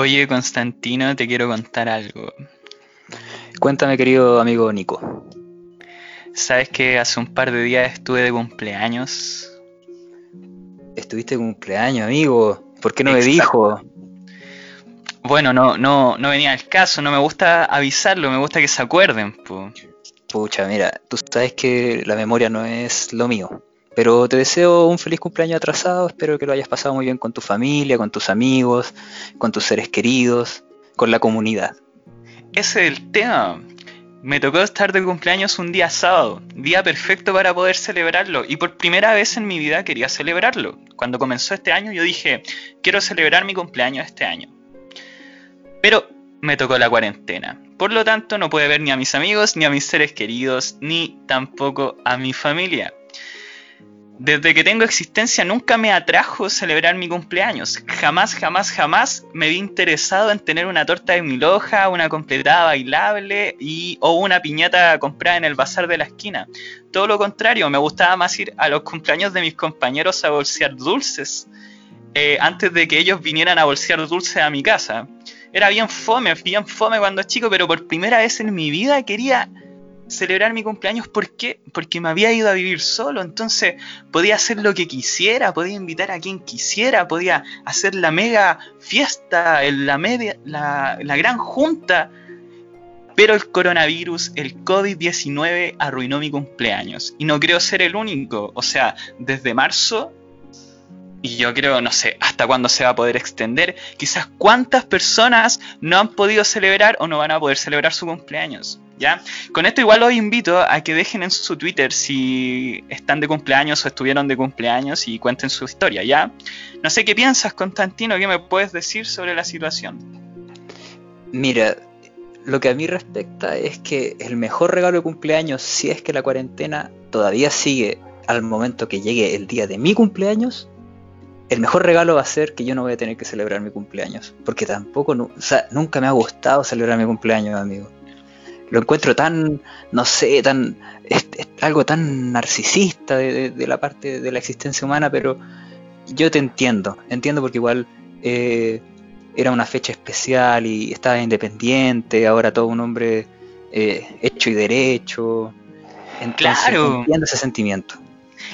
Oye, Constantino, te quiero contar algo. Cuéntame, querido amigo Nico. ¿Sabes que hace un par de días estuve de cumpleaños? ¿Estuviste de cumpleaños, amigo? ¿Por qué no me dijo? Bueno, no, no, no venía al caso, no me gusta avisarlo, me gusta que se acuerden, po. Pucha, mira, tú sabes que la memoria no es lo mío. Pero te deseo un feliz cumpleaños atrasado. Espero que lo hayas pasado muy bien con tu familia, con tus amigos, con tus seres queridos, con la comunidad. Ese es el tema. Me tocó estar de cumpleaños un día sábado, día perfecto para poder celebrarlo, y por primera vez en mi vida quería celebrarlo. Cuando comenzó este año yo dije, quiero celebrar mi cumpleaños este año. Pero me tocó la cuarentena. Por lo tanto, no pude ver ni a mis amigos, ni a mis seres queridos, ni tampoco a mi familia. Desde que tengo existencia nunca me atrajo celebrar mi cumpleaños. Jamás, jamás, jamás me vi interesado en tener una torta de mil hojas, una completada bailable y, o una piñata comprada en el bazar de la esquina. Todo lo contrario, me gustaba más ir a los cumpleaños de mis compañeros a bolsear dulces eh, antes de que ellos vinieran a bolsear dulces a mi casa. Era bien fome, bien fome cuando chico, pero por primera vez en mi vida quería celebrar mi cumpleaños. ¿Por qué? Porque me había ido a vivir solo, entonces podía hacer lo que quisiera, podía invitar a quien quisiera, podía hacer la mega fiesta, la, media, la, la gran junta. Pero el coronavirus, el COVID-19 arruinó mi cumpleaños. Y no creo ser el único. O sea, desde marzo y yo creo, no sé, hasta cuándo se va a poder extender. Quizás cuántas personas no han podido celebrar o no van a poder celebrar su cumpleaños. ¿Ya? Con esto igual los invito a que dejen en su Twitter si están de cumpleaños o estuvieron de cumpleaños y cuenten su historia, ¿ya? No sé qué piensas, Constantino, ¿qué me puedes decir sobre la situación? Mira, lo que a mí respecta es que el mejor regalo de cumpleaños, si es que la cuarentena todavía sigue al momento que llegue el día de mi cumpleaños, el mejor regalo va a ser que yo no voy a tener que celebrar mi cumpleaños. Porque tampoco, o sea, nunca me ha gustado celebrar mi cumpleaños, amigo. Lo encuentro tan, no sé, tan, es, es algo tan narcisista de, de- de la parte de la existencia humana, pero yo te entiendo, entiendo porque igual eh, era una fecha especial y estaba independiente, ahora todo un hombre eh, hecho y derecho. Entonces, Claro. entiendo ese sentimiento.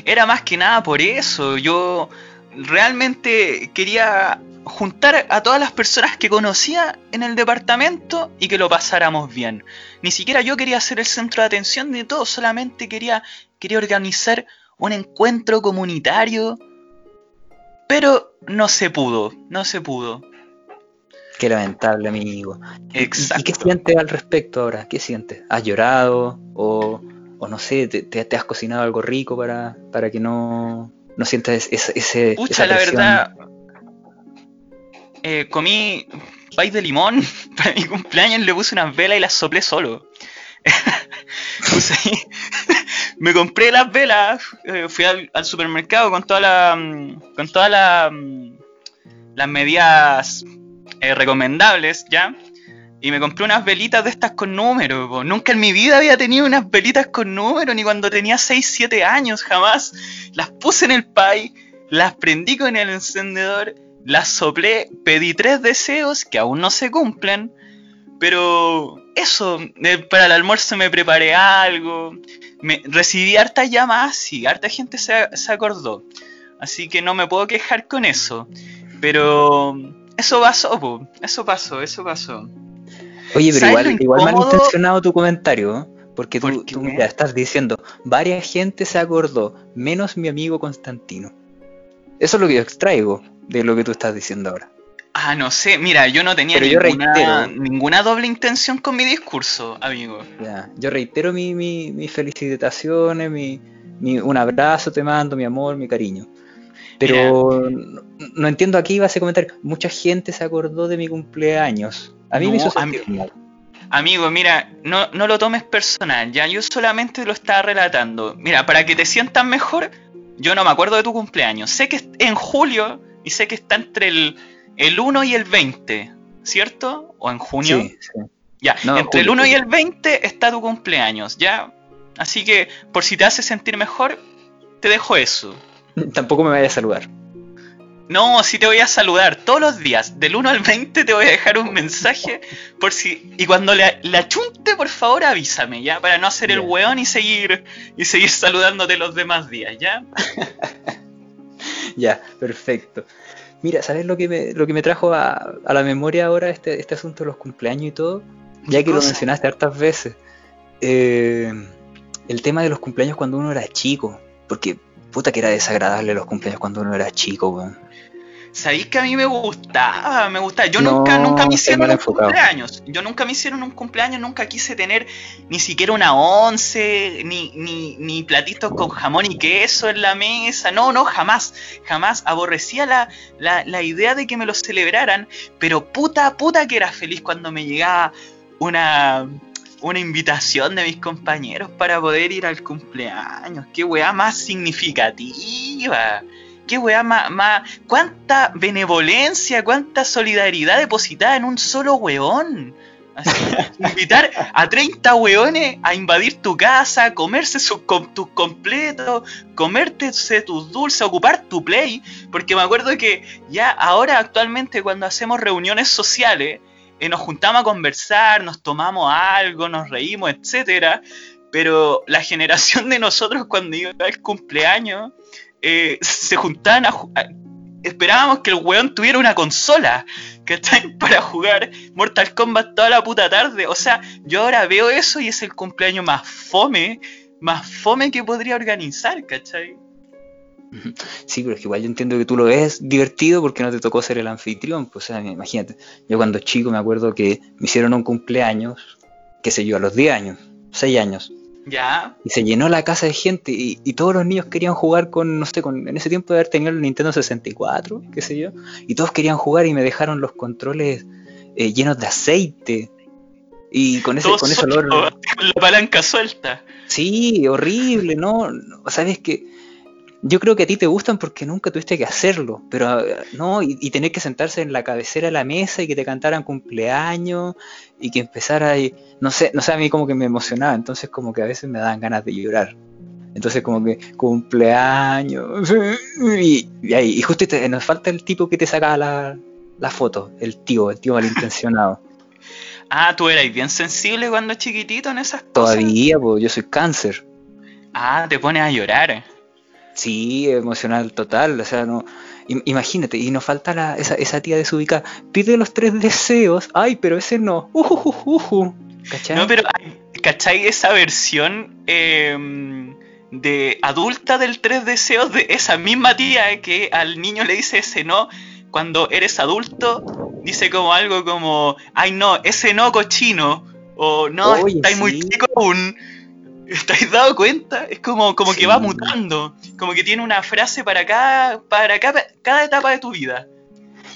Era más que nada por eso. Yo realmente quería juntar a todas las personas que conocía en el departamento y que lo pasáramos bien. Ni siquiera yo quería ser el centro de atención de todo, solamente quería, quería organizar un encuentro comunitario. Pero no se pudo, no se pudo. Qué lamentable, amigo. ¿Y- ¿Y, Exacto. qué sientes al respecto ahora? ¿Qué sientes? ¿Has llorado? ¿O, o no sé, te, te- has cocinado algo rico para, para que no, no sientas ese, ese, Pucha, esa la verdad, eh, comí pay de limón para mi cumpleaños, le puse unas velas y las soplé solo. Me compré las velas, eh, fui al, supermercado con toda la, mm, con todas la, mm, las medidas eh, recomendables, ¿ya? Y me compré unas velitas de estas con número. po. Nunca en mi vida había tenido unas velitas con número, ni cuando tenía 6, 7 años, jamás. Las puse en el pay, las prendí con el encendedor, las soplé, pedí tres deseos que aún no se cumplen. Pero eso, eh, para el almuerzo me preparé algo. Me, recibí hartas llamadas y harta gente se, se acordó. Así que no me puedo quejar con eso. Pero eso pasó, po. eso pasó, eso pasó. Oye, pero ¿Sabes igual, igual incómodo? malintencionado tu comentario, ¿eh? Porque tú, ¿Por qué? tú, mira, estás diciendo, varias gente se acordó, menos mi amigo Constantino. Eso es lo que yo extraigo de lo que tú estás diciendo ahora. Ah, no sé, mira, yo no tenía Pero ninguna, ninguna doble intención con mi discurso, amigo. Ya, yo reitero mi, mi- mis felicitaciones, mi, mi- un abrazo te mando, mi amor, mi cariño. Pero no, no entiendo aquí va ese comentario. Mucha gente se acordó de mi cumpleaños. A mí No, me hizo a sentir mal. Amigo, mira, no, no lo tomes personal, ya yo solamente lo estaba relatando. Mira, para que te sientas mejor, yo no me acuerdo de tu cumpleaños. Sé que es en julio y sé que está entre el, el 1 y el 20, ¿cierto? ¿O en junio? Sí, sí. Ya, No, entre el julio, 1 y el 20 está tu cumpleaños, ¿ya? Así que, por si te hace sentir mejor, te dejo eso. Tampoco me vaya a saludar. No, sí te voy a saludar todos los días. Del 1 al 20 te voy a dejar un mensaje por si. Y cuando le, le achunte, por favor avísame, ¿ya? Para no hacer el weón y seguir. y seguir saludándote los demás días, ¿ya? Ya, perfecto. Mira, ¿sabes lo que me, lo que me trajo a, a la memoria ahora este, este asunto de los cumpleaños y todo? Ya que lo mencionaste hartas veces. Eh, el tema de los cumpleaños cuando uno era chico. Porque puta que era desagradable los cumpleaños cuando uno era chico, weón. Sabéis que a mí me gustaba, me gustaba. Yo No, nunca, nunca me hicieron un cumpleaños. Yo nunca me hicieron un cumpleaños, nunca quise tener ni siquiera una once, ni, ni, ni platitos con jamón y queso en la mesa. No, no, jamás, jamás. Aborrecía la, la, la idea de que me lo celebraran, pero puta, puta que era feliz cuando me llegaba una, una invitación de mis compañeros para poder ir al cumpleaños. Qué weá más significativa. Qué weá más. Cuánta benevolencia, cuánta solidaridad depositada en un solo weón. Así, invitar a 30 weones a invadir tu casa, comerse sus com- tus completos, comerte tus dulces, ocupar tu play. Porque me acuerdo que ya ahora actualmente cuando hacemos reuniones sociales, eh, nos juntamos a conversar, nos tomamos algo, nos reímos, etcétera. Pero la generación de nosotros cuando iba al cumpleaños eh, se juntaban a, Esperábamos que el weón tuviera una consola, ¿cachai? Para jugar Mortal Kombat toda la puta tarde. O sea, yo ahora veo eso y es el cumpleaños más fome, más fome que podría organizar, ¿cachai? Sí, pero es que igual yo entiendo que tú lo ves divertido porque no te tocó ser el anfitrión. Pues, o sea, imagínate, yo cuando chico me acuerdo que me hicieron un cumpleaños, qué sé yo, a los 10 años, 6 años, Ya, y se llenó la casa de gente y, y todos los niños querían jugar con, no sé, con, en ese tiempo de haber tenido el Nintendo 64, qué sé yo, y todos querían jugar y me dejaron los controles eh, llenos de aceite. Y con ese, con ese olor, con la palanca suelta. Sí, horrible, ¿no? No, Sabes que yo creo que a ti te gustan porque nunca tuviste que hacerlo, pero eh, no, y, y tener que sentarse en la cabecera de la mesa y que te cantaran cumpleaños y que empezara y no sé, no sé, a mí como que me emocionaba, entonces como que a veces me daban ganas de llorar. Entonces como que cumpleaños y, y ahí, y justo te- nos falta el tipo que te sacaba la, la foto, el tío, el tío malintencionado. Ah, tú eras bien sensible cuando chiquitito en esas cosas. Todavía, pues yo soy cáncer. Ah, te pones a llorar. Sí, emocional total, o sea, no, im- imagínate, y nos falta la, esa, esa tía desubicada, pide los tres deseos, ay, pero ese no, ujujujuju, ¿cachai? No, pero ¿cachai esa versión eh, de adulta del tres deseos de esa misma tía que al niño le dice ese no cuando eres adulto? Dice como algo como, ay no, ese no cochino, o no, Oye, estáis muy chico aún. ¿Estáis dado cuenta? Es como, como que va mutando, como que tiene una frase para cada, para cada, cada etapa de tu vida.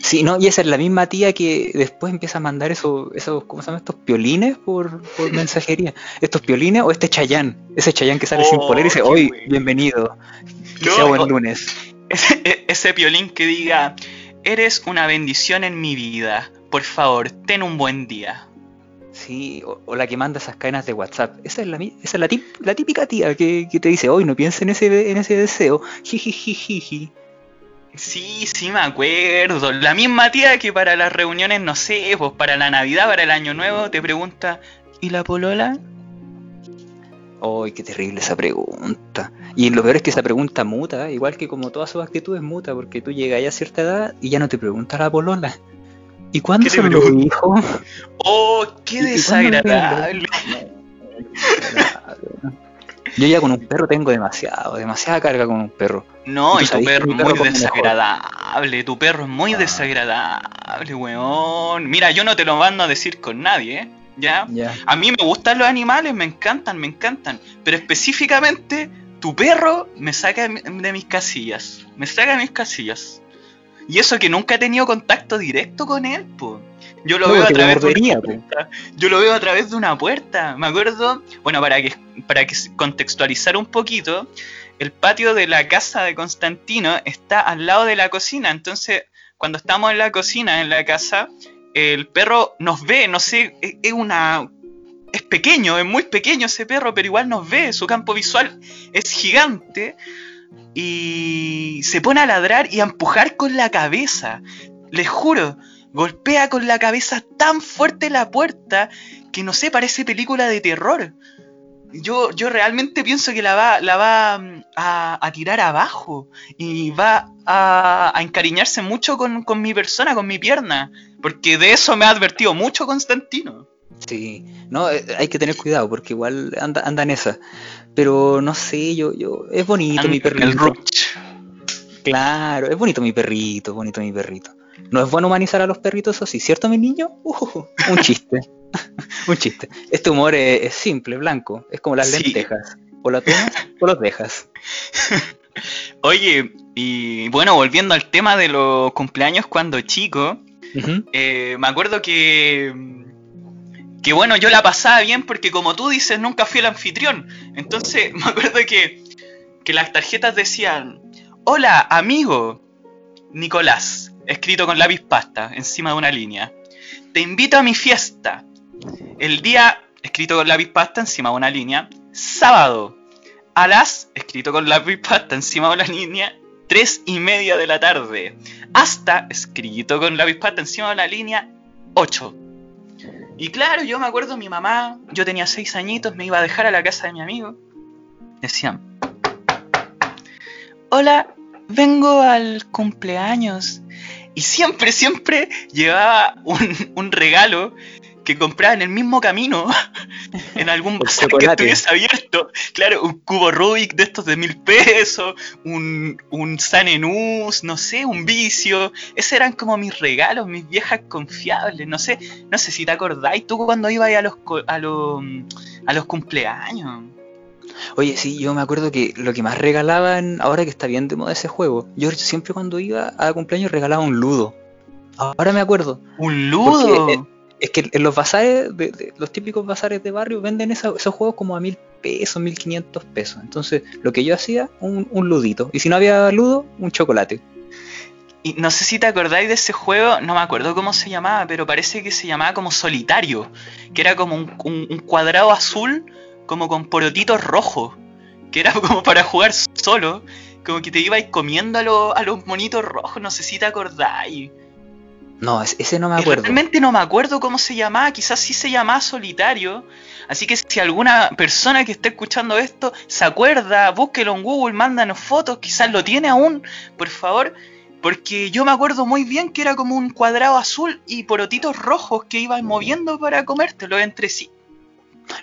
Sí, no, y esa es la misma tía que después empieza a mandar esos, esos ¿cómo se llaman estos piolines por, por mensajería? Estos piolines o este Chayán, ese Chayán que sale sin Oh, polera y dice, hoy, bienvenido, que No, sea buen lunes. Ese, e- ese piolín que diga, eres una bendición en mi vida, por favor, ten un buen día. Sí, o, o la que manda esas cadenas de WhatsApp. Esa es la, mi- esa es la, tip- la típica tía que, que te dice, hoy no pienses en ese, en ese deseo. Jijijijiji. Sí, sí me acuerdo. La misma tía que para las reuniones, no sé, pues para la Navidad, para el Año Nuevo, te pregunta, ¿y la polola? Ay, qué terrible esa pregunta. Y lo peor es que esa pregunta muta, igual que como todas sus actitudes muta, porque tú llegas ya a cierta edad y ya no te pregunta la polola. ¿Y cuándo ¿Qué te se lo dijo? ¡Oh, qué ¿Y- y cuándo le desagradable! Yo ya con un perro tengo demasiado, demasiada carga con un perro. No, y tu perro es muy desagradable, tu perro es muy Ah. desagradable, weón. Mira, yo no te lo mando a decir con nadie, ¿eh? ¿Ya? A mí me gustan los animales, me encantan, me encantan. Pero específicamente, tu perro me saca de mis casillas. Me saca de mis casillas. Y eso que nunca he tenido contacto directo con él. Yo lo No, veo a través de una puerta. Yo lo veo a través de una puerta. Me acuerdo, bueno, para que para que contextualizar un poquito, el patio de la casa de Constantino está al lado de la cocina. Entonces, cuando estamos en la cocina, en la casa, el perro nos ve, no sé, es, es una... Es pequeño, es muy pequeño ese perro, pero igual nos ve, su campo visual es gigante. Y se pone a ladrar y a empujar con la cabeza. Les juro, golpea con la cabeza tan fuerte la puerta que no sé, parece película de terror. Yo, yo realmente pienso que la va, la va mm, a, tirar abajo y va a, encariñarse mucho con, mi persona, con mi pierna, porque de eso me ha advertido mucho Constantino. Sí, no, eh, hay que tener cuidado porque igual anda, anda en esa. Pero no sé, yo, yo, es bonito mi perrito. Claro, es bonito mi perrito, bonito mi perrito. No es bueno humanizar a los perritos así, ¿cierto, mi niño? Uh, un chiste. un chiste. Este humor es, simple, blanco. Es como las lentejas. O la tomas o los dejas. Oye, y bueno, volviendo al tema de los cumpleaños cuando chico, eh, me acuerdo que. Que bueno, yo la pasaba bien porque, como tú dices, nunca fui el anfitrión. Entonces, me acuerdo que, que las tarjetas decían: Hola, amigo Nicolás, escrito con lápiz pasta encima de una línea. Te invito a mi fiesta. El día, escrito con lápiz pasta encima de una línea. Sábado, a las, escrito con lápiz pasta encima de una línea. Tres y media de la tarde. Hasta, escrito con lápiz pasta encima de una línea. 8. Y claro, yo me acuerdo, mi mamá, yo tenía seis añitos, me iba a dejar a la casa de mi amigo. Decían, hola, vengo al cumpleaños. Y siempre, siempre llevaba un, un regalo que compraba en el mismo camino, en algún bazar que estuviese abierto. Claro, un cubo Rubik de estos de mil pesos, un, un Sanenus, no sé, un vicio. Esos eran como mis regalos, mis viejas confiables. No sé, no sé si te acordáis tú cuando ibas a los, a los, a los cumpleaños. Oye, sí, yo me acuerdo que lo que más regalaban, ahora que está bien de moda ese juego, yo siempre cuando iba a cumpleaños regalaba un ludo. Ahora me acuerdo. ¿Un ludo? Es que en los bazares, de, los típicos bazares de barrio, venden esos juegos como a mil pesos, mil quinientos pesos. Entonces, lo que yo hacía, un, ludito. Y si no había ludo, un chocolate. Y no sé si te acordáis de ese juego, no me acuerdo cómo se llamaba, pero parece que se llamaba como solitario, que era como un, un cuadrado azul, como con porotitos rojos, que era como para jugar solo, como que te ibais comiendo a, a los monitos rojos, no sé si te acordáis. No, ese no me acuerdo. Realmente no me acuerdo cómo se llamaba, quizás sí se llamaba Solitario. Así que si alguna persona que esté escuchando esto se acuerda, búsquelo en Google, mándanos fotos, quizás lo tiene aún, por favor. Porque yo me acuerdo muy bien que era como un cuadrado azul y porotitos rojos que iban moviendo para comértelo entre sí.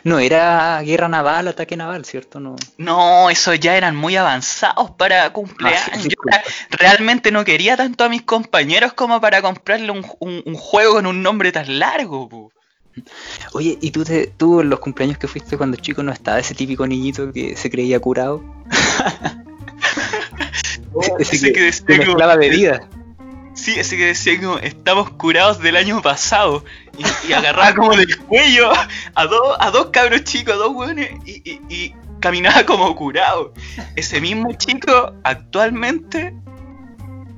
No, era guerra naval, ataque naval, ¿cierto? No, no eso ya eran muy avanzados para cumpleaños. Ah, Yo realmente no quería tanto a mis compañeros como para comprarle un, juego con un nombre tan largo. Oye, ¿y tú, te, tú en los cumpleaños que fuiste cuando chico no estaba ese típico niñito que se creía curado? ese, que, decía mezclaba bebidas. Sí, ese que decía como estamos curados del año pasado y, agarraba como del cuello a, dos a dos cabros chicos, a dos hueones y, caminaba como curado. Ese mismo chico actualmente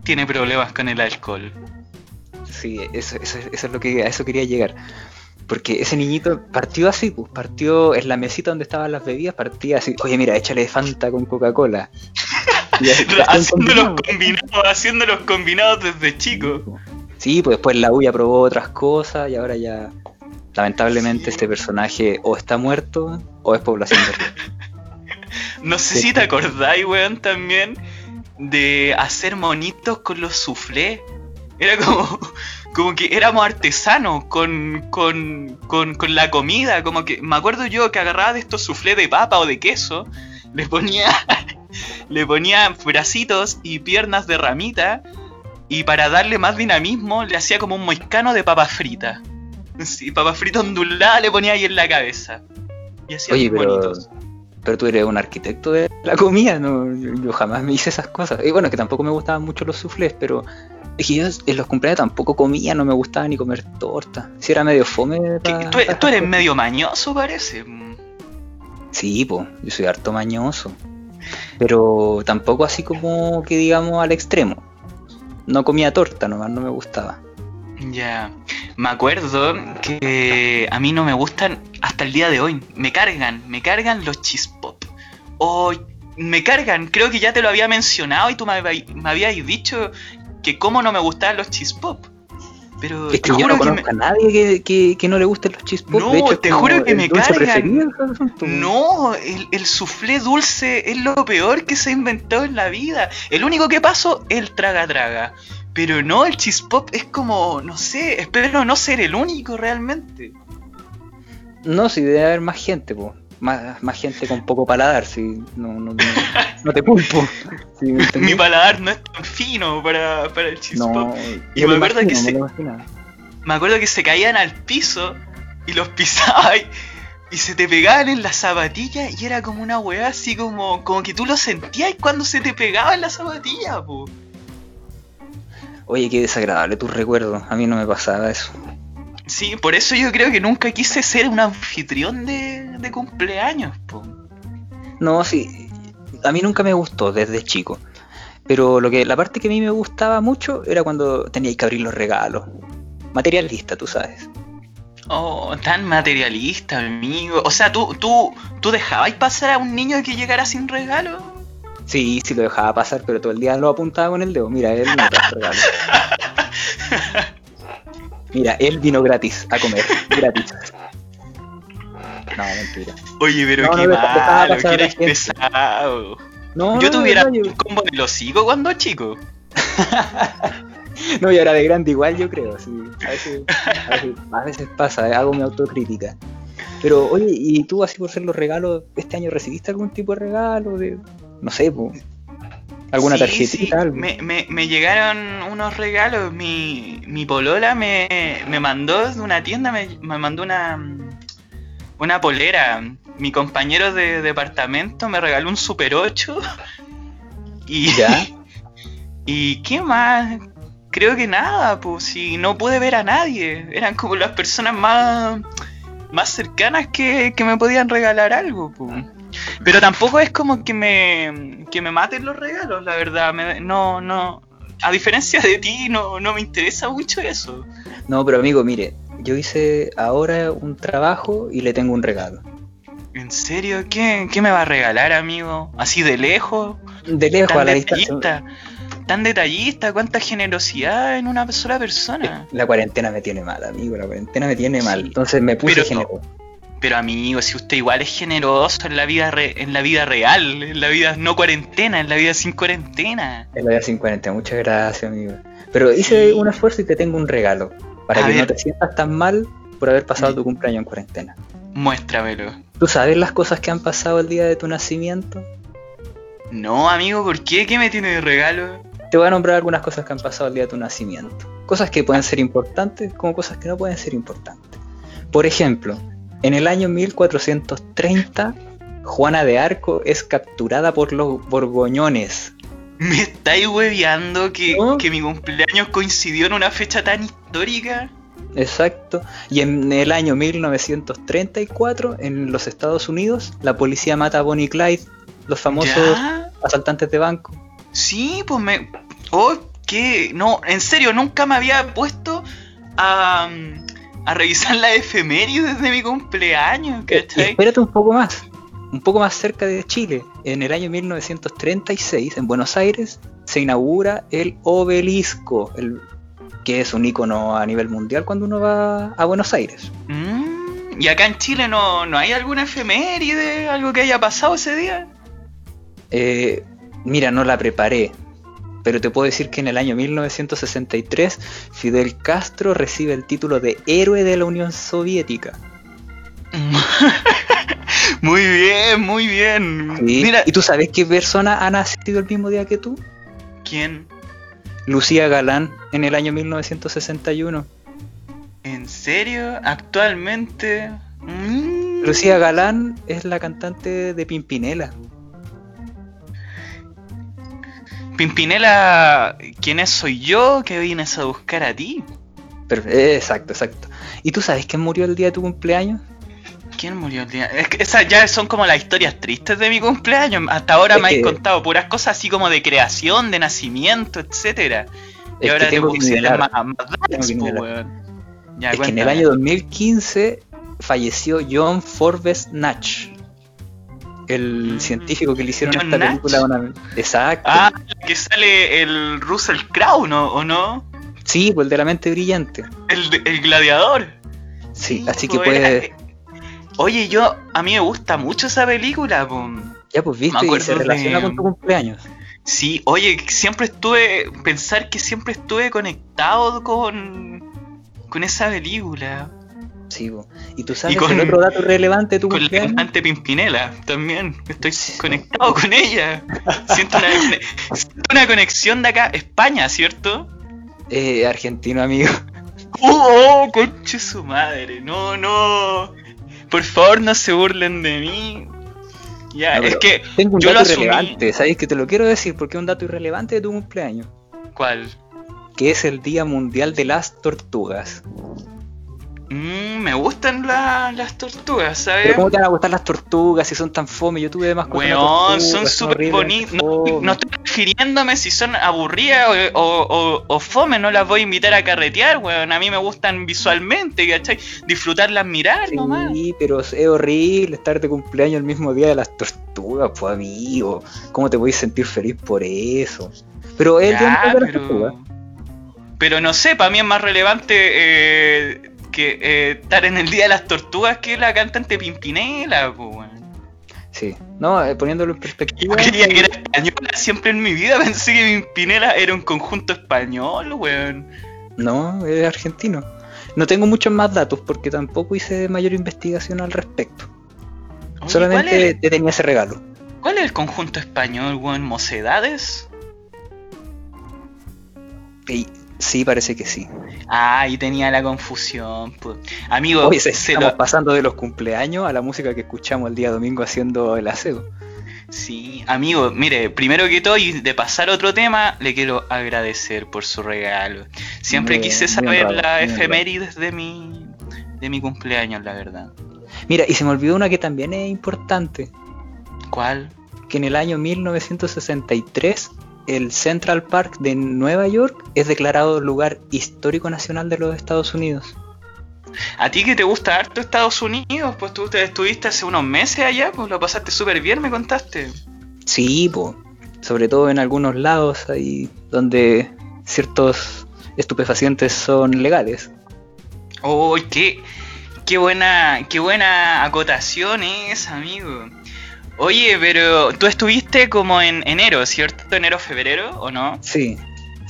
tiene problemas con el alcohol. Sí, eso, eso, eso es lo que a eso quería llegar. Porque ese niñito partió así, pues partió en la mesita donde estaban las bebidas, partía así, oye mira, échale Fanta con Coca-Cola. haciendo, los combinados, haciendo los combinados desde chico. Sí, pues después la Uya probó otras cosas y ahora ya lamentablemente este personaje o está muerto o es población de No sé si te acordáis, weón, también de hacer monitos con los soufflés. Era como, como que éramos artesanos con, con, con, con, la comida. Como que me acuerdo yo que agarraba de estos soufflés de papa o de queso, le ponía le ponía bracitos y piernas de ramita y para darle más dinamismo le hacía como un moicano de papa frita. Sí, papa frita ondulada le ponía ahí en la cabeza. Y hacía Oye, pero, pero tú eres un arquitecto de la comida, no, yo jamás me hice esas cosas. Y bueno, que tampoco me gustaban mucho los suflés, pero es que yo en los cumpleaños tampoco comía, no me gustaba ni comer torta. Si era medio fome. ¿Tú, eres medio mañoso, parece. Sí, pues, yo soy harto mañoso pero tampoco así como que digamos al extremo. No comía torta, nomás no me gustaba. Ya, me acuerdo que a mí no me gustan hasta el día de hoy. Me cargan, me cargan los chispop. O me cargan. Creo que ya te lo había mencionado y tú me, me habías dicho que cómo no me gustaban los cheese pop. Pero es que yo no conozco a nadie que, que, no le gusten los cheese pop. No, de hecho, te juro que me cargan. No, el, el soufflé dulce es lo peor que se ha inventado en la vida. El único que paso es el traga traga. Pero no, el cheese pop es como, no sé, espero no ser el único realmente. No, si debe haber más gente, pues más, más gente con poco paladar, si no, no, no, te culpo. Mi paladar no es tan fino para, para el chispop. y me acuerdo que se. Me acuerdo que se caían al piso y los pisabas y, se te pegaban en la zapatilla y era como una weá así como, como que tú lo sentías cuando se te pegaba en la zapatilla, po. Oye, qué desagradable tu recuerdo. A mí no me pasaba eso. Sí, por eso yo creo que nunca quise ser un anfitrión de, cumpleaños. No, sí, a mí nunca me gustó desde chico. Pero lo que la parte que a mí me gustaba mucho era cuando teníais que abrir los regalos. Materialista, tú sabes. Oh, tan materialista, amigo. O sea, ¿tú, tú, tú dejabais pasar a un niño que llegara sin regalo? Sí, sí lo dejaba pasar, pero todo el día lo apuntaba con el dedo. Mira, él no trae regalo. Mira, él vino gratis a comer. gratis. No, mentira. Oye, pero qué malo, que eres pesado. No, Yo tuviera un combo de los hocico cuando chico. no, y ahora de grande igual yo creo. Sí. A, veces, a, veces, pasa, eh, hago mi autocrítica. Pero, oye, ¿y tú así por ser los regalos, este año recibiste algún tipo de regalo? De, no sé, pues, ¿Alguna tarjetita? Me, me, me, llegaron unos regalos. Mi, mi polola me, me mandó de una tienda, me, me, mandó una, una polera. Mi compañero de departamento me regaló un Super 8. Y, ¿Ya? ¿Y qué más? Creo que nada, pues si no pude ver a nadie. Eran como las personas más, más cercanas que, que me podían regalar algo, pues. Pero tampoco es como que me, que me maten los regalos, la verdad. no, no. A diferencia de ti, no, no me interesa mucho eso. No, pero amigo, mire, yo hice ahora un trabajo y le tengo un regalo. ¿En serio? ¿Qué, qué me va a regalar, amigo? ¿Así de lejos? De lejos, a la distancia. Tan detallista, cuánta generosidad en una sola persona. La cuarentena me tiene mal, amigo, la cuarentena me tiene mal. Entonces me puse generoso. Pero amigo, si usted igual es generoso en la vida en la vida real, en la vida no cuarentena, en la vida sin cuarentena. En la vida sin cuarentena, muchas gracias, amigo. Pero hice un esfuerzo y te tengo un regalo. Para que no te sientas tan mal por haber pasado tu cumpleaños en cuarentena. Muéstramelo. ¿Tú sabes las cosas que han pasado el día de tu nacimiento? No, amigo, ¿por qué? ¿Qué me tiene de regalo? Te voy a nombrar algunas cosas que han pasado el día de tu nacimiento. Cosas que pueden ser importantes como cosas que no pueden ser importantes. Por ejemplo, en el año 1430, Juana de Arco es capturada por los borgoñones. ¿Me estáis hueveando que, que mi cumpleaños coincidió en una fecha tan histórica? Exacto. Y en el año 1934, en los Estados Unidos, la policía mata a Bonnie Clyde, los famosos asaltantes de banco. Sí, pues me... Oh, ¿qué? No, en serio, nunca me había puesto a a revisar la efemérides de mi cumpleaños, ¿cachai? espérate un poco más, un poco más cerca de Chile. En el año 1936, en Buenos Aires, se inaugura el obelisco, el, que es un icono a nivel mundial cuando uno va a Buenos Aires. Mm, ¿Y acá en Chile no, no hay alguna efeméride, algo que haya pasado ese día? Eh, mira, no la preparé, pero te puedo decir que en el año 1963 Fidel Castro recibe el título de héroe de la Unión Soviética. muy bien, muy bien. Mira, ¿Y tú sabes qué persona ha nacido el mismo día que tú? ¿Quién? Lucía Galán en el año 1961. ¿En serio? Actualmente. Mm. Lucía Galán es la cantante de Pimpinela. Pimpinela, ¿quién es? Soy yo que vienes a buscar a ti. exacto, exacto. ¿Y tú sabes quién murió el día de tu cumpleaños? ¿Quién murió el día? Es que esas ya son como las historias tristes de mi cumpleaños. Hasta ahora me has contado puras cosas así como de creación, de nacimiento, etcétera. Y ahora te puse más, más es que en el año 2015 falleció John Forbes Natch. El Mm. científico que le hicieron John esta película una... Exacto. Ah, que sale el Russell Crowe, ¿no? ¿O no? Sí, pues el de la mente brillante. El, el gladiador. Sí, así que pues, puede... era- Oye, yo, a mí me gusta mucho esa película, po. Ya pues viste, y se relaciona de- con tu cumpleaños. Sí, oye, siempre estuve, pensar que siempre estuve conectado con, con esa película. Sí, y tú sabes con- el otro dato relevante de tu Con la cumpleaños. cantante Pimpinela también. Estoy Sí. conectado con ella. Siento una, siento una conexión de acá, España, ¿cierto? Eh, argentino, amigo. ¡Oh, oh, conche su madre! No, no. Por favor, no se burlen de mí. Ya, No, es que. Tengo un Yo dato irrelevante, ¿sabes? Que te lo quiero decir porque es un dato irrelevante de tu cumpleaños. ¿Cuál? Que es el Día Mundial de las Tortugas. Mm, me gustan la- las tortugas, Pero ¿sabes? ¿cómo te van a gustar las tortugas si son tan fome? Yo tuve mascota una Weón, tortuga, son súper bonitas. No, no estoy refiriéndome si son aburridas o, o, o- o fome, no las voy a invitar a carretear, weón. A mí me gustan visualmente, ¿cachai? Disfrutarlas mirar nomás. Sí, pero es horrible estar de cumpleaños el mismo día de las tortugas, pues amigo. ¿Cómo te podéis sentir feliz por eso? Pero Día Ya, Mundial de las pero... Tortugas. pero no sé, para mí es más relevante eh, que eh, estar en el Día de las Tortugas que la cantante Pimpinela, pues, weón. Sí, no, eh, poniéndolo en perspectiva. Yo creía que era española, siempre en mi vida pensé que Pimpinela era un conjunto español, weón. No, es argentino. No tengo muchos más datos porque tampoco hice mayor investigación al respecto. Oye, ¿cuál, Solamente te tenía ese regalo. cuál es el conjunto español, weón? ¿Mocedades? Sí, parece que sí. Ah, ahí tenía la confusión, pues. Amigo, Oye, se- se estamos lo- pasando de los cumpleaños a la música que escuchamos el día domingo haciendo el aseo. Sí, amigo, mire, primero que todo y de pasar a otro tema, le quiero agradecer por su regalo. Siempre quise saber la efemérides de mi de mi cumpleaños, la verdad. Mira, y se me olvidó una que también es importante, ¿Cuál? que en el año 1963 el Central Park de Nueva York es declarado lugar histórico nacional de los Estados Unidos. A ti que te gusta harto Estados Unidos, pues tú te estuviste hace unos meses allá, pues lo pasaste súper bien, me contaste. Sí, po, sobre todo en algunos lados ahí donde ciertos estupefacientes son legales. Oh, qué, qué buena, qué buena acotación es, amigo. Oye, pero tú estuviste como en enero, ¿cierto? Enero, febrero, ¿o no? Sí,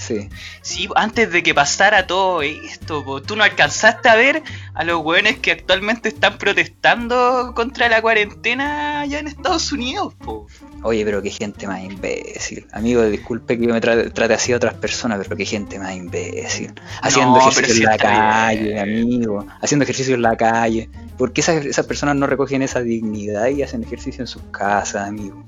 sí. Sí, antes de que pasara todo esto, po, tú no alcanzaste a ver a los hueones que actualmente están protestando contra la cuarentena allá en Estados Unidos, po. Oye, pero qué gente más imbécil. Amigo, disculpe que yo me trate, trate así a otras personas, pero qué gente más imbécil. Haciendo No, ejercicio en la calle, bien. amigo. Haciendo ejercicio en la calle. ¿Por qué esas, esas personas no recogen esa dignidad y hacen ejercicio en sus casas, amigo?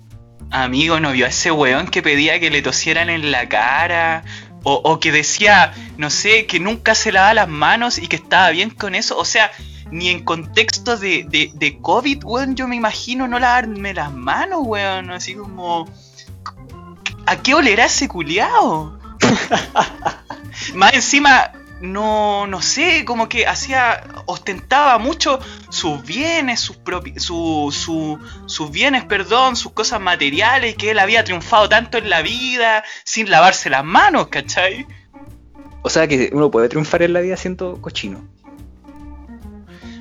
Amigo, ¿no vio a ese weón que pedía que le tosieran en la cara? O, o que decía, no sé, que nunca se lava las manos y que estaba bien con eso. O sea, ni en contexto de, de, de COVID, weón, yo me imagino no lavarme las manos, weón. Así como... ¿A qué olerá ese culiao? Más encima, no, no sé, como que hacía, ostentaba mucho sus bienes, sus propi- su, su- sus bienes, perdón, sus cosas materiales, que él había triunfado tanto en la vida sin lavarse las manos, ¿cachai? O sea que uno puede triunfar en la vida siendo cochino.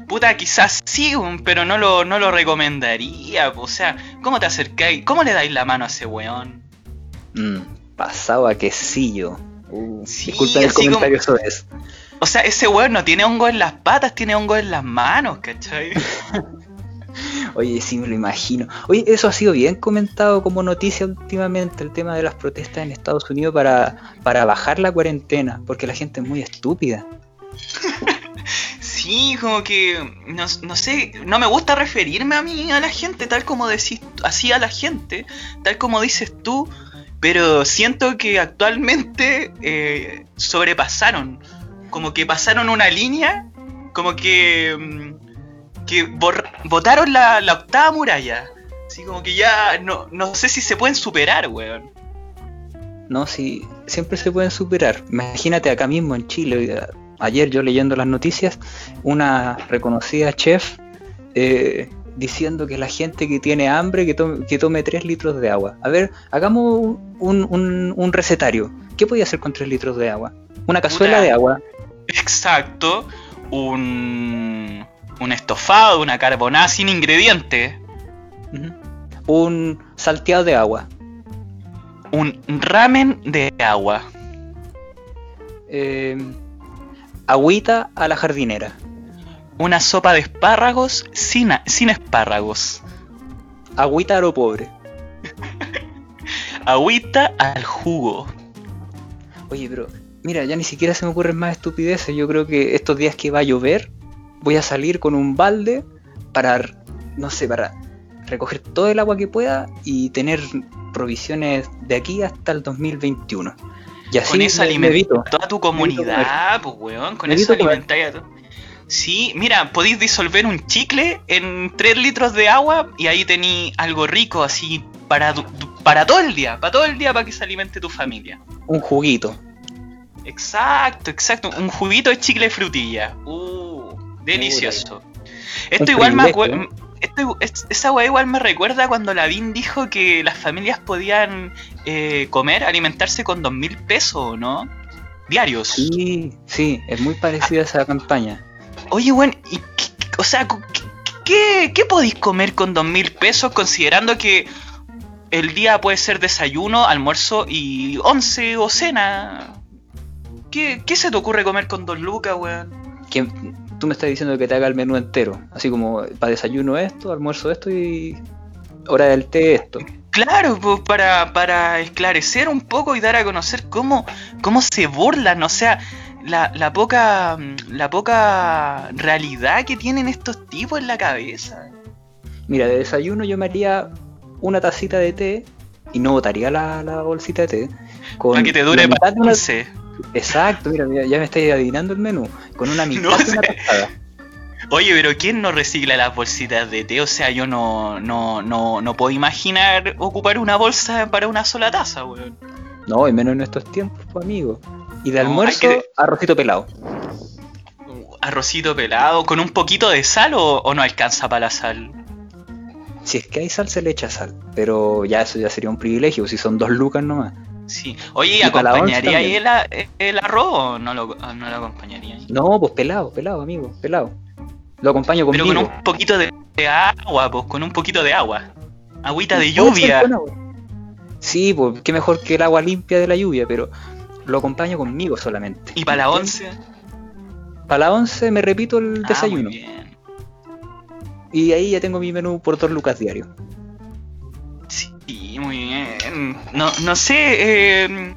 Puta, quizás sí, pero no lo, no lo recomendaría, o sea, ¿cómo te acercáis? ¿Cómo le dais la mano a ese weón? Mm, pasado a quesillo. Uh, Sí, disculpen el como- comentario eso es. O sea, ese weón no tiene hongo en las patas, tiene hongo en las manos, ¿cachai? Oye, sí me lo imagino. Oye, eso ha sido bien comentado como noticia últimamente, el tema de las protestas en Estados Unidos para, para bajar la cuarentena, porque la gente es muy estúpida. Sí, como que, no, no sé, no me gusta referirme a mí, a la gente, tal como decís, así a la gente, tal como dices tú, pero siento que actualmente eh, sobrepasaron, como que pasaron una línea, como que, mm, que botaron la, octava muralla, así como que ya no, no sé si se pueden superar, weón. No, sí, siempre se pueden superar. Imagínate acá mismo en Chile, a- ayer yo leyendo las noticias, una reconocida chef eh, diciendo que la gente que tiene hambre que tome, que tome 3 litros de agua. A ver, hagamos un, un- un recetario. ¿Qué podía hacer con 3 litros de agua? Una cazuela de agua. Exacto. Un, un estofado, una carbonada sin ingredientes. Un salteado de agua. Un ramen de agua. Eh, agüita a la jardinera. Una sopa de espárragos sin, sin espárragos. Agüita a lo pobre. Agüita al jugo. Oye, pero mira, ya ni siquiera se me ocurren más estupideces. Yo creo que estos días que va a llover, voy a salir con un balde para, no sé, para recoger todo el agua que pueda y tener provisiones de aquí hasta el 2021. Y así con eso toda tu comunidad, pues weón. Con eso alimentáis a to- Sí, mira, podéis disolver un chicle en 3 litros de agua y ahí tení algo rico así para, para todo el día, para todo el día para que se alimente tu familia. Un juguito. Exacto, exacto. Un juguito de chicle de frutilla. Uh, delicioso. Esto igual me privilegio, acuerda. Esa weá igual me recuerda cuando Lavín dijo que las familias podían eh, comer, alimentarse con dos mil pesos, ¿no? Diarios. Sí, sí, es muy parecida a esa campaña. Oye, weón, ¿y qué- qué- o sea, qué, qué podéis comer con dos mil pesos considerando que el día puede ser desayuno, almuerzo y once o cena? ¿Qué, qué se te ocurre comer con dos lucas, weón? Que tú me estás diciendo que te haga el menú entero. Así como para desayuno esto, almuerzo esto y hora del té esto. Claro, pues para, para esclarecer un poco y dar a conocer cómo, cómo se burlan, o sea, la, la poca la poca realidad que tienen estos tipos en la cabeza. Mira, de desayuno yo me haría una tacita de té y no botaría la, la bolsita de té. Con Para que te dure para una-. Exacto, mira, mira, ya me estáis adivinando el menú. Con una mitad No de una sé. tostada. Oye, pero ¿quién no recicla las bolsitas de té? O sea, yo no, no, no, no puedo imaginar ocupar una bolsa para una sola taza, weón. No, y menos en estos tiempos, pues, amigo. Y de almuerzo, que- arrocito pelado. Arrocito pelado, con un poquito de sal o, o no alcanza para la sal. Si es que hay sal, se le echa sal. Pero ya eso ya sería un privilegio, si son dos lucas nomás. Sí. Oye, ¿y Y para la once acompañaría ahí el, arroz o no lo, no lo acompañaría? No, pues pelado, pelado, amigo, pelado. Lo acompaño Pero conmigo. con un poquito de, de agua, pues, con un poquito de agua. Agüita de ¿Puede ser lluvia. con? Sí, pues qué mejor que el agua limpia de la lluvia, pero lo acompaño conmigo solamente. Y para la once. Para la 11 me repito el Ah, desayuno. muy bien. y ahí ya tengo mi menú por dos lucas diario. Sí, muy bien. No, no sé. eh,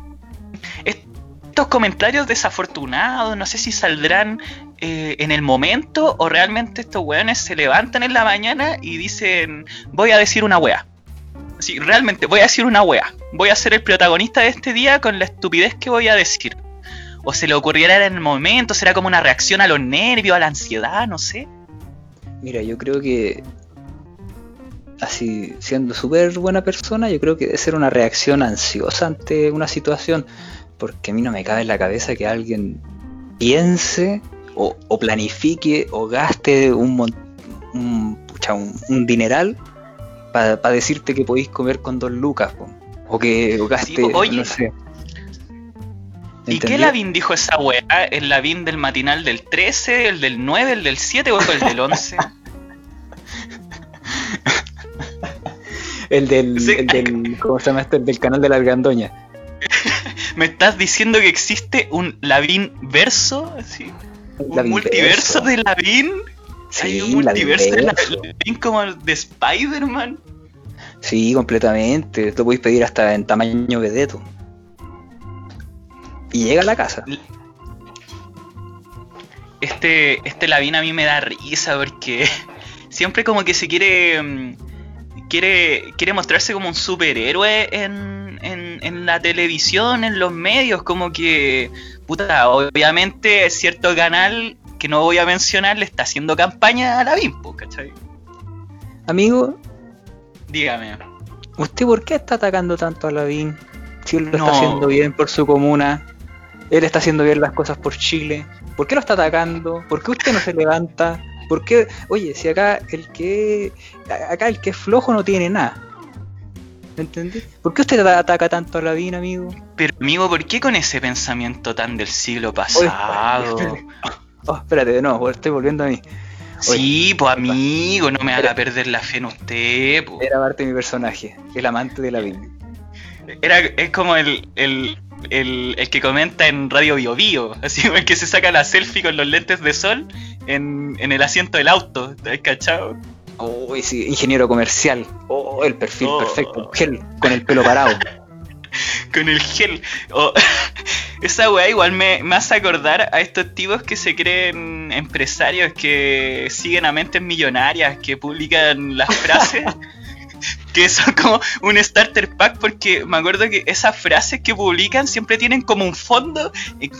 estos comentarios desafortunados, no sé si saldrán eh, en el momento o realmente estos weones se levantan en la mañana y dicen: Voy a decir una wea. Sí, realmente voy a decir una wea. Voy a ser el protagonista de este día con la estupidez que voy a decir. O se le ocurriera en el momento, será como una reacción a los nervios, a la ansiedad, no sé. Mira, yo creo que así siendo súper buena persona, yo creo que debe ser una reacción ansiosa ante una situación, porque a mí no me cabe en la cabeza que alguien piense o, o planifique o gaste un, un, un dineral para decirte que podéis comer con dos lucas, po. o que o gaste, Sí, oye. no sé. ¿Y qué. Lavín dijo esa weá? ¿El Lavín del matinal del 13, el del 9, el del 7 o el del 11? El del, Sí. el del, ¿cómo se llama este? El del canal de la Argandoña. ¿Me estás diciendo que existe un Lavín verso? Así? ¿Un Lavín multiverso verso. de Lavín? ¿Hay Sí, un multiverso de. Lavín como el de Spider-Man? Sí, completamente. Lo podéis pedir hasta en tamaño vedeto. Y llega a la casa. Este, este Lavín a mí me da risa porque siempre como que se quiere... mm, Quiere, quiere mostrarse como un superhéroe en, en, en la televisión, en los medios, como que, puta, obviamente cierto canal que no voy a mencionar le está haciendo campaña a la Bimpo, ¿cachai? Amigo, Dígame. ¿usted por qué está atacando tanto a Lavín? Si él lo No. está haciendo bien por su comuna, él está haciendo bien las cosas por Chile. ¿Por qué lo está atacando? ¿Por qué usted no se levanta ¿Por qué? Oye, si acá el que acá el que es flojo no tiene nada. ¿Me entendés? ¿Por qué usted ataca tanto a Lavín, amigo? Pero amigo, ¿por qué con ese pensamiento tan del siglo pasado? Oh, espérate, de nuevo, estoy volviendo a mí. sí, pues amigo, no me haga perder la fe en usted. Po. Era parte de mi personaje, el amante de Lavín. Era, es como el, el, el, el, que comenta en Radio Bio Bio, así el que se saca la selfie con los lentes de sol en, en el asiento del auto, ¿te has cachado? Oh, sí, ingeniero comercial. Oh, el perfil oh. perfecto. Gel, con el pelo parado. con el gel. Oh, esa weá igual me, me, hace acordar a estos tipos que se creen empresarios, que siguen a mentes millonarias, que publican las frases. que son como un starter pack porque me acuerdo que esas frases que publican siempre tienen como un fondo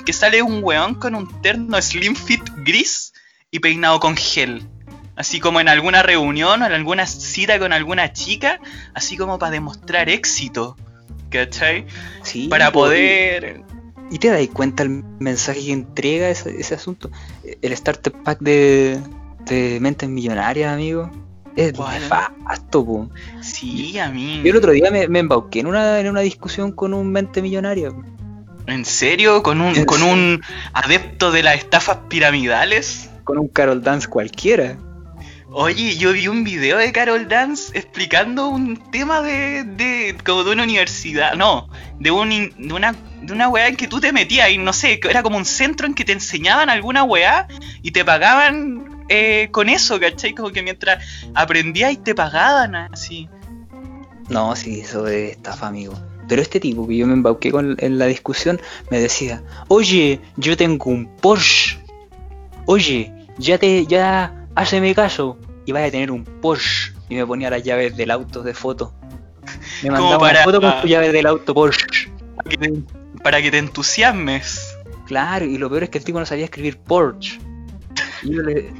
que sale un weón con un terno slim fit gris y peinado con gel. Así como en alguna reunión o en alguna cita con alguna chica, así como para demostrar éxito. ¿Cachai? Sí, para poder... ¿Y te das cuenta el mensaje que entrega ese, ese asunto? El starter pack de, de mentes millonarias, amigo. Es nefasto, po. Sí, a mí. Yo el otro día me, me embauqué en una, en una discusión con un mente millonario. ¿En serio? ¿Con un, ¿Con un adepto de las estafas piramidales? Con un Carol Dance cualquiera. Oye, yo vi un video de Carol Dance explicando un tema de, de como de una universidad, no, de, un, de una de una weá en que tú te metías y no sé, era como un centro en que te enseñaban alguna weá y te pagaban eh, con eso, ¿cachai? Como que mientras aprendías y te pagaban así. No, sí, eso es estafa, amigo. Pero este tipo que yo me embauqué con, en la discusión me decía, oye, yo tengo un Porsche. Oye, ya te, ya Háceme caso y vas a tener un Porsche. Y me ponía las llaves del auto de foto. Me mandaba para, una foto con tu llave del auto Porsche. Para que, te, para que te entusiasmes. Claro, y lo peor es que el tipo no sabía escribir Porsche. Le,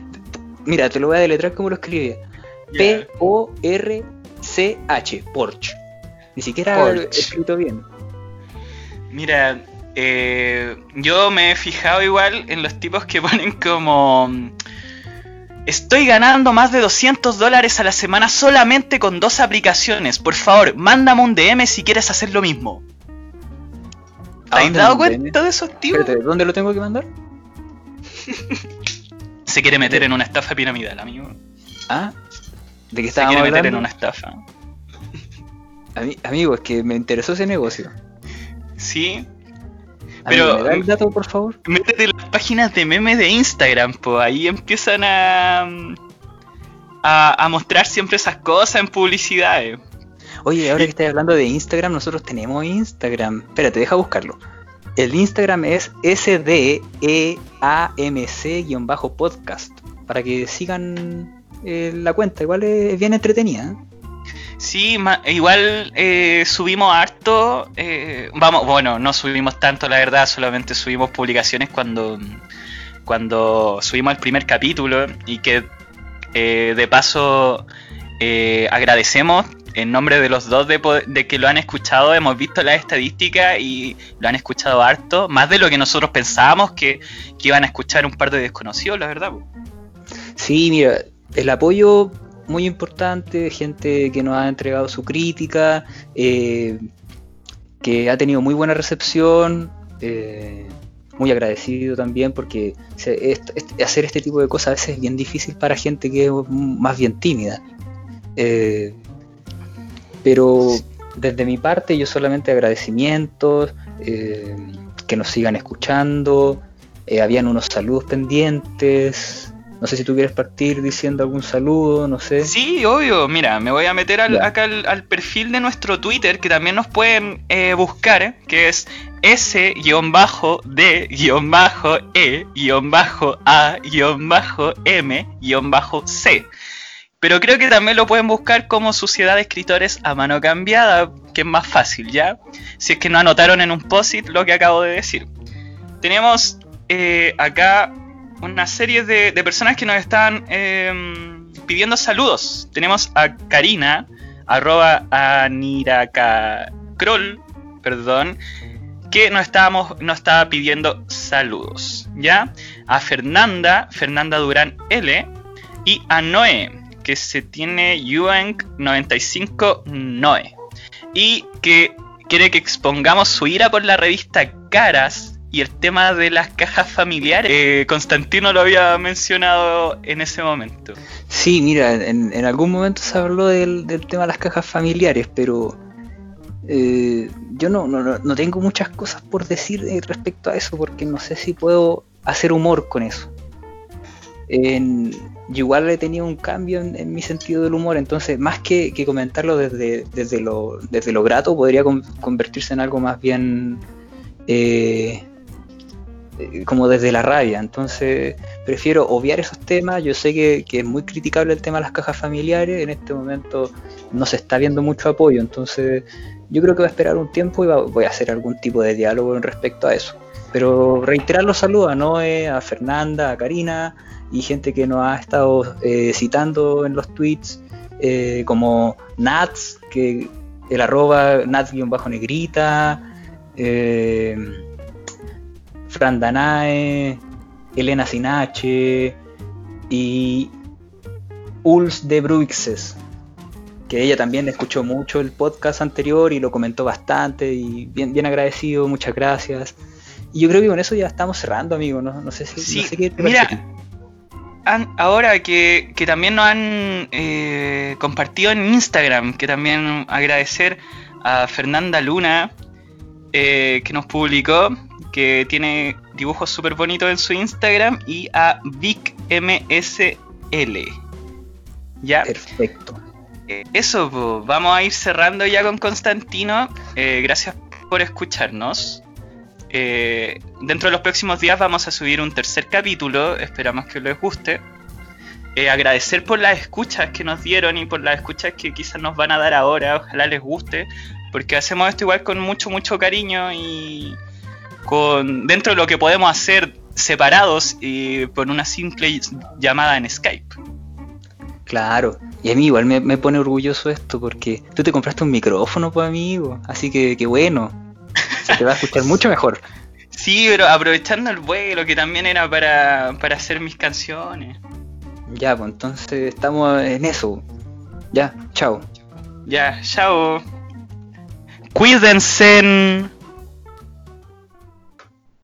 mira, te lo voy a deletrar como lo escribía. Yeah. P-O-R-C-H, Porsche. Ni siquiera Porsche. escrito bien. Mira, eh, yo me he fijado igual en los tipos que ponen como Estoy ganando más de 200 dólares a la semana solamente con dos aplicaciones. Por favor, mándame un DM si quieres hacer lo mismo. ¿Te has dado cuenta de esos tipos? Espérate, ¿dónde lo tengo que mandar? Se quiere meter en una estafa piramidal, amigo. Ah, ¿de qué Se quiere hablando? meter en una estafa. Amigo, es que me interesó ese negocio. Sí, pero, ¿me da el dato, por favor? Métete en las páginas de memes de Instagram, pues ahí empiezan a, a, a mostrar siempre esas cosas en publicidades. Oye, ahora que estás hablando de Instagram, nosotros tenemos Instagram. Espérate, deja buscarlo. El Instagram es SDEAMC-podcast. Para que sigan eh, la cuenta. Igual es, bien entretenida. Sí, igual eh, subimos harto. Eh, vamos, bueno, no subimos tanto, la verdad, solamente subimos publicaciones cuando, cuando subimos el primer capítulo y que eh, de paso eh, agradecemos en nombre de los dos de, de, que lo han escuchado. Hemos visto las estadísticas y lo han escuchado harto, más de lo que nosotros pensábamos que, que iban a escuchar un par de desconocidos, la verdad. Sí, mira, el apoyo muy importante, gente que nos ha entregado su crítica, eh, que ha tenido muy buena recepción, eh, muy agradecido también porque hacer este tipo de cosas a veces es bien difícil para gente que es más bien tímida. Eh, pero desde mi parte yo solamente agradecimientos, eh, que nos sigan escuchando, habían unos saludos pendientes, no sé si tú quieres partir diciendo algún saludo, no sé. Sí, obvio. Mira, me voy a meter al, acá al, al, perfil de nuestro Twitter, que también nos pueden eh, buscar, que es S-D-E-A-M-C. Pero creo que también lo pueden buscar como Sociedad de Escritores a mano cambiada, que es más fácil, ¿ya? Si es que no anotaron en un post-it lo que acabo de decir. Tenemos eh, acá una serie de, de personas que nos están eh, pidiendo saludos. Tenemos a Karina, arroba Aniracacrol, perdón, que nos, estábamos, nos estaba pidiendo saludos, ¿ya? A Fernanda, Fernanda Durán L, Y a Noé, que se tiene Yuang 95 Noé. Y que quiere que expongamos su ira por la revista Caras y el tema de las cajas familiares. Eh, Constantino lo había mencionado en ese momento. Sí, mira, en, algún momento se habló del, tema de las cajas familiares, pero eh, yo no, no, tengo muchas cosas por decir eh, respecto a eso, porque no sé si puedo hacer humor con eso. Igual he tenido un cambio en, mi sentido del humor, entonces más que, comentarlo desde, desde, lo, desde lo grato, podría convertirse en algo más bien eh, como desde la rabia. Entonces prefiero obviar esos temas. Yo sé que, es muy criticable el tema de las cajas familiares. En este momento no se está viendo mucho apoyo. Entonces yo creo que voy a esperar un tiempo y voy a hacer algún tipo de diálogo respecto a eso. Pero reiterar los saludos a Noé, a Fernanda, a Karina y gente que nos ha estado eh, citando en los tweets, eh, como Nats, que el arroba Nats-negrita, eh, Fran Danae, Elena Sinache y Uls de Bruixes, que ella también escuchó mucho el podcast anterior y lo comentó bastante y bien, bien agradecido, muchas gracias. Y yo creo que con eso ya estamos cerrando, amigo. No, sé si. Sí, mira, ahora que, también nos han eh, compartido en Instagram, que también agradecer a Fernanda Luna, eh, que nos publicó que tiene dibujos súper bonitos en su Instagram, y a VicMSL. ¿Ya? Perfecto. Eh, eso, vamos a ir cerrando ya con Constantino. Eh, gracias por escucharnos. Eh, dentro de los próximos días vamos a subir un tercer capítulo, esperamos que les guste. agradecer por las escuchas que nos dieron y por las escuchas que quizás nos van a dar ahora, ojalá les guste, porque hacemos esto igual con mucho, mucho cariño y, con dentro de lo que podemos hacer separados y por una simple llamada en Skype. Claro, y a mí igual me, pone orgulloso esto porque tú te compraste un micrófono, pues amigo, así que, qué bueno, se te va a escuchar mucho mejor. Sí, pero aprovechando el vuelo que también era para, para hacer mis canciones. Ya, pues entonces estamos en eso. Ya, chao. Ya, chao. Cuídense.